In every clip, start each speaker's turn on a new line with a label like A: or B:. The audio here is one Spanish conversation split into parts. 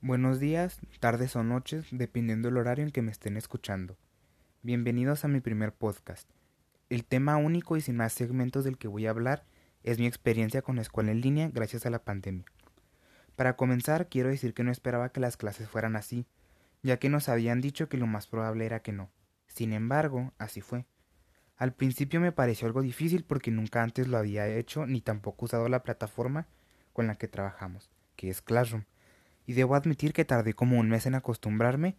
A: Buenos días, tardes o noches, dependiendo del horario en que me estén escuchando. Bienvenidos a mi primer podcast. El tema único y sin más segmentos del que voy a hablar es mi experiencia con la escuela en línea gracias a la pandemia. Para comenzar, quiero decir que no esperaba que las clases fueran así, ya que nos habían dicho que lo más probable era que no. Sin embargo, así fue. Al principio me pareció algo difícil porque nunca antes lo había hecho ni tampoco usado la plataforma con la que trabajamos, que es Classroom, y debo admitir que tardé como un mes en acostumbrarme,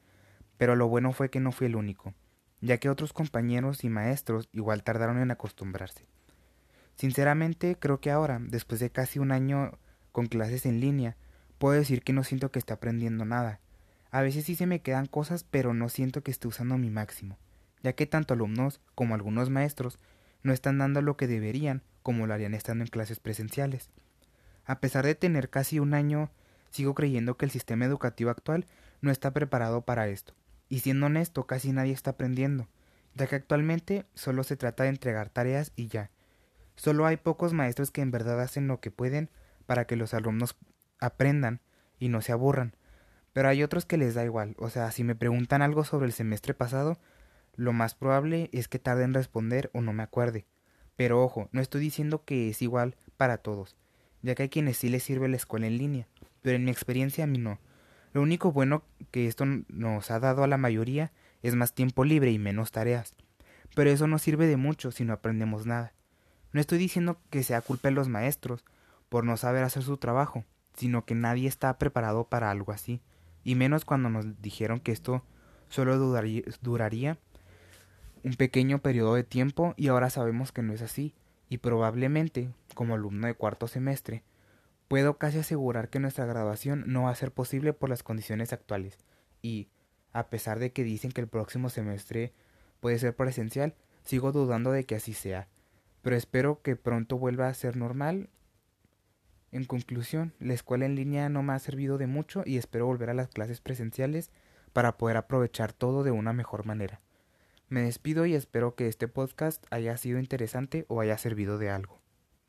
A: pero lo bueno fue que no fui el único, ya que otros compañeros y maestros igual tardaron en acostumbrarse. Sinceramente, creo que ahora, después de casi un año con clases en línea, puedo decir que no siento que esté aprendiendo nada. A veces sí se me quedan cosas, pero no siento que esté usando mi máximo, ya que tanto alumnos como algunos maestros no están dando lo que deberían como lo harían estando en clases presenciales. A pesar de tener casi un año, sigo creyendo que el sistema educativo actual no está preparado para esto. Y siendo honesto, casi nadie está aprendiendo, ya que actualmente solo se trata de entregar tareas y ya. Solo hay pocos maestros que en verdad hacen lo que pueden para que los alumnos aprendan y no se aburran. Pero hay otros que les da igual, o sea, si me preguntan algo sobre el semestre pasado, lo más probable es que tarde en responder o no me acuerde. Pero ojo, no estoy diciendo que es igual para todos ya que hay quienes sí les sirve la escuela en línea, pero en mi experiencia a mí no. Lo único bueno que esto nos ha dado a la mayoría es más tiempo libre y menos tareas. Pero eso no sirve de mucho si no aprendemos nada. No estoy diciendo que sea culpa de los maestros por no saber hacer su trabajo, sino que nadie está preparado para algo así, y menos cuando nos dijeron que esto solo duraría, duraría un pequeño periodo de tiempo y ahora sabemos que no es así, y probablemente, como alumno de cuarto semestre, puedo casi asegurar que nuestra graduación no va a ser posible por las condiciones actuales y, a pesar de que dicen que el próximo semestre puede ser presencial, sigo dudando de que así sea, pero espero que pronto vuelva a ser normal. En conclusión, la escuela en línea no me ha servido de mucho y espero volver a las clases presenciales para poder aprovechar todo de una mejor manera. Me despido y espero que este podcast haya sido interesante o haya servido de algo.